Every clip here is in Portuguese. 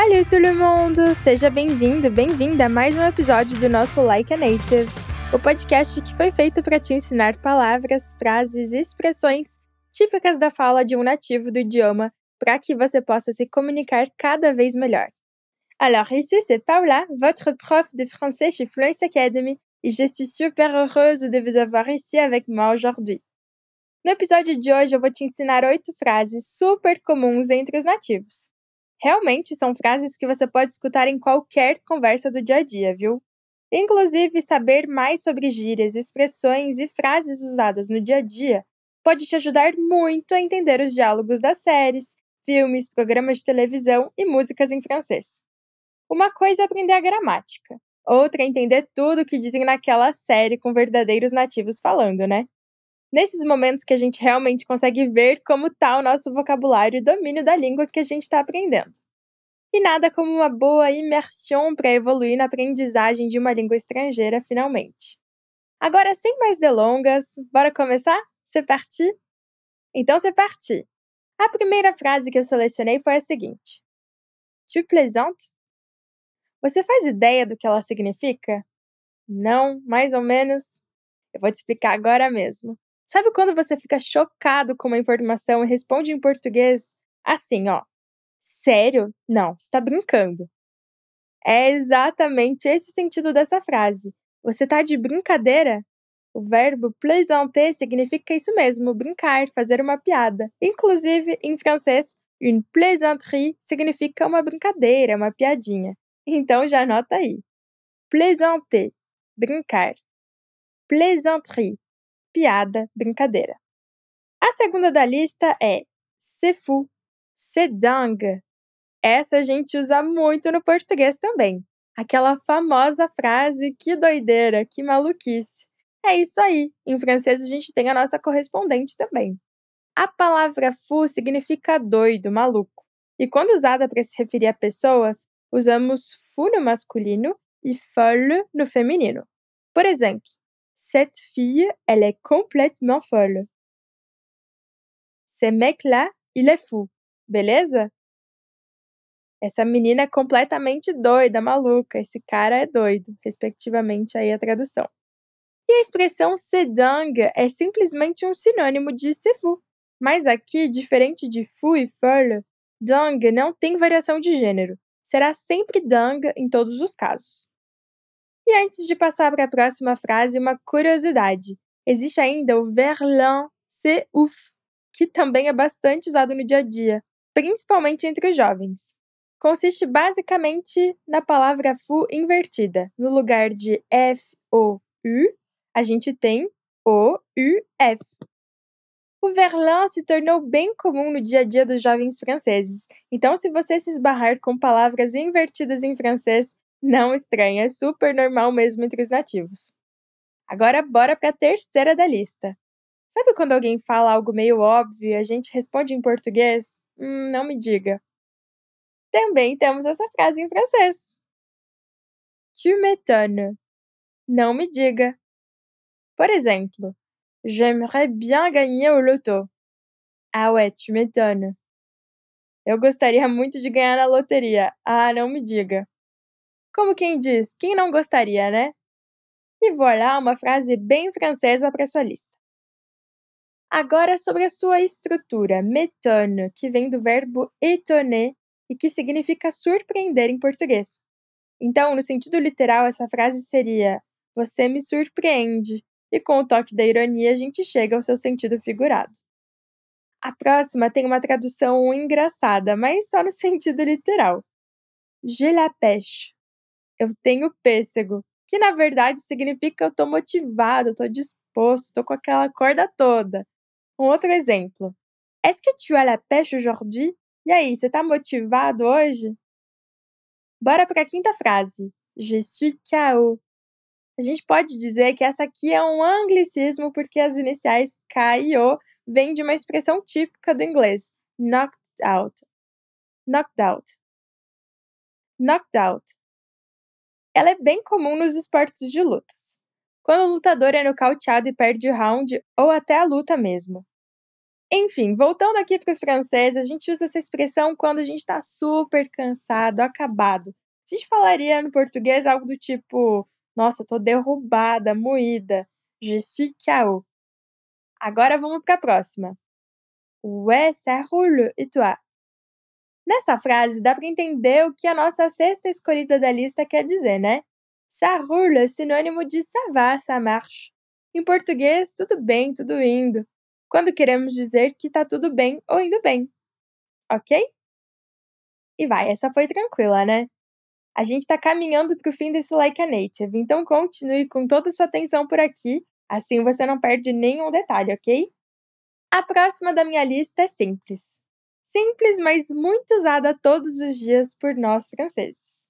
Salut tout le monde! Seja bem-vindo, bem-vinda a mais um episódio do nosso Like a Native, o podcast que foi feito para te ensinar palavras, frases e expressões típicas da fala de um nativo do idioma para que você possa se comunicar cada vez melhor. Alors ici c'est Paula, votre prof de français chez Fluence Academy, et je suis super heureuse de vous avoir ici avec moi aujourd'hui. No episódio de hoje eu vou te ensinar oito frases super comuns entre os nativos. Realmente são frases que você pode escutar em qualquer conversa do dia a dia, viu? Inclusive, saber mais sobre gírias, expressões e frases usadas no dia a dia pode te ajudar muito a entender os diálogos das séries, filmes, programas de televisão e músicas em francês. Uma coisa é aprender a gramática, outra é entender tudo o que dizem naquela série com verdadeiros nativos falando, né? Nesses momentos que a gente realmente consegue ver como está o nosso vocabulário e domínio da língua que a gente está aprendendo. E nada como uma boa imersão para evoluir na aprendizagem de uma língua estrangeira, finalmente. Agora, sem mais delongas, bora começar? C'est parti? Então, c'est parti! A primeira frase que eu selecionei foi a seguinte: Tu plaisantes? Você faz ideia do que ela significa? Não, mais ou menos? Eu vou te explicar agora mesmo. Sabe quando você fica chocado com uma informação e responde em português assim, ó? Sério? Não, está brincando. É exatamente esse sentido dessa frase. Você tá de brincadeira? O verbo plaisanter significa isso mesmo, brincar, fazer uma piada. Inclusive, em francês, une plaisanterie significa uma brincadeira, uma piadinha. Então já anota aí. Plaisanter, brincar. Plaisanterie, piada, brincadeira. A segunda da lista é c'est fou, c'est dingue. Essa a gente usa muito no português também. Aquela famosa frase que doideira, que maluquice. É isso aí. Em francês a gente tem a nossa correspondente também. A palavra fou significa doido, maluco. E quando usada para se referir a pessoas, usamos fou no masculino e folle no feminino. Por exemplo, Cette fille, elle est complètement folle. Ce mec-là, il est fou. Beleza? Essa menina é completamente doida, maluca. Esse cara é doido, respectivamente aí a tradução. E a expressão sedang é simplesmente um sinônimo de se fou. Mas aqui, diferente de fou e folle, dang não tem variação de gênero. Será sempre dang em todos os casos. E antes de passar para a próxima frase, uma curiosidade. Existe ainda o verlan c'est ouf, que também é bastante usado no dia a dia, principalmente entre os jovens. Consiste basicamente na palavra fu invertida. No lugar de F, O, U, a gente tem O, U, F. O verlan se tornou bem comum no dia a dia dos jovens franceses, então, se você se esbarrar com palavras invertidas em francês, não estranha, é super normal mesmo entre os nativos. Agora bora para a terceira da lista. Sabe quando alguém fala algo meio óbvio e a gente responde em português? Hum, não me diga. Também temos essa frase em francês. Tu m'étonnes. Não me diga. Por exemplo, J'aimerais bien gagner au loto. Ah ouais, tu m'étonnes. Eu gostaria muito de ganhar na loteria. Ah, não me diga. Como quem diz, quem não gostaria, né? E voilà uma frase bem francesa para sua lista. Agora sobre a sua estrutura, m'étonne, que vem do verbo étonner e que significa surpreender em português. Então, no sentido literal, essa frase seria: Você me surpreende. E com o toque da ironia, a gente chega ao seu sentido figurado. A próxima tem uma tradução engraçada, mas só no sentido literal. Je la pêche, eu tenho pêssego, que na verdade significa eu tô motivado, tô disposto, tô com aquela corda toda. Um outro exemplo. Est-ce que tu as la pêche aujourd'hui? E aí, você tá motivado hoje? Bora para a quinta frase. Je suis KO. A gente pode dizer que essa aqui é um anglicismo porque as iniciais K e O vêm de uma expressão típica do inglês, knocked out. Knocked out. Knocked out ela é bem comum nos esportes de lutas, quando o lutador é nocauteado e perde o round ou até a luta mesmo. Enfim, voltando aqui para o francês, a gente usa essa expressão quando a gente está super cansado, acabado. A gente falaria no português algo do tipo: Nossa, tô derrubada, moída. Je suis KO. Agora vamos para a próxima. Ouais, ça roule, et toi? Nessa frase dá para entender o que a nossa sexta escolhida da lista quer dizer, né? Ça roule é sinônimo de ça va, ça marche. Em português, tudo bem, tudo indo. Quando queremos dizer que tá tudo bem ou indo bem. Ok? E vai, essa foi tranquila, né? A gente está caminhando para o fim desse Like a Native, então continue com toda a sua atenção por aqui, assim você não perde nenhum detalhe, ok? A próxima da minha lista é simples. Simples, mas muito usada todos os dias por nós franceses.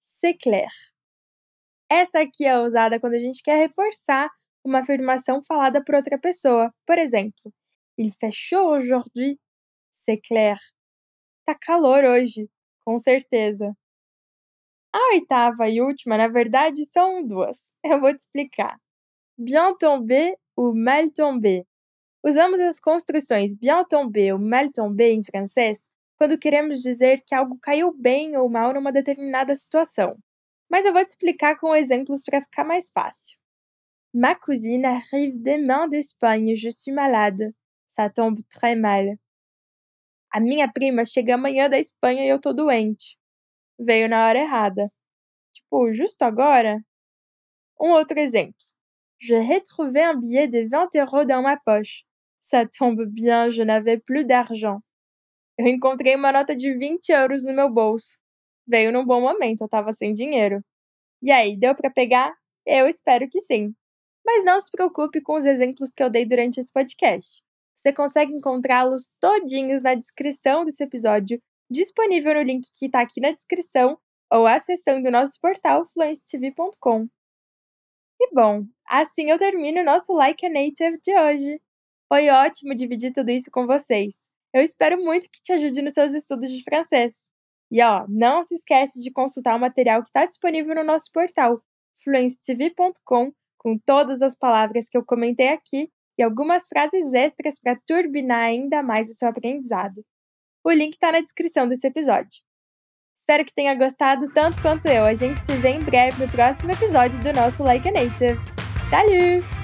C'est clair. Essa aqui é usada quando a gente quer reforçar uma afirmação falada por outra pessoa. Por exemplo, Il fait chaud aujourd'hui. C'est clair. Tá calor hoje, com certeza. A oitava e última, na verdade, são duas. Eu vou te explicar. Bien tombé ou mal tombé. Usamos as construções bien tombé ou mal tombé em francês quando queremos dizer que algo caiu bem ou mal numa determinada situação mas eu vou te explicar com exemplos para ficar mais fácil. Ma cousine arrive demain d'Espagne, je suis malade. Ça tombe très mal. A minha prima chega amanhã da Espanha e eu tô doente. Veio na hora errada. Tipo, justo agora? Um outro exemplo. Je retrouvais un billet de 20 euros dans ma poche. Ça tombe bien, je n'avais plus d'argent. Eu encontrei uma nota de 20 euros no meu bolso. Veio num bom momento, eu tava sem dinheiro. E aí, deu para pegar? Eu espero que sim. Mas não se preocupe com os exemplos que eu dei durante esse podcast. Você consegue encontrá-los todinhos na descrição desse episódio, disponível no link que está aqui na descrição ou acessando o nosso portal fluencetv.com. E bom, assim eu termino o nosso Like a Native de hoje. Foi ótimo dividir tudo isso com vocês. Eu espero muito que te ajude nos seus estudos de francês. E ó, não se esquece de consultar o material que está disponível no nosso portal fluencetv.com com todas as palavras que eu comentei aqui e algumas frases extras para turbinar ainda mais o seu aprendizado. O link está na descrição desse episódio. Espero que tenha gostado tanto quanto eu. A gente se vê em breve no próximo episódio do nosso Like a Native. Salut!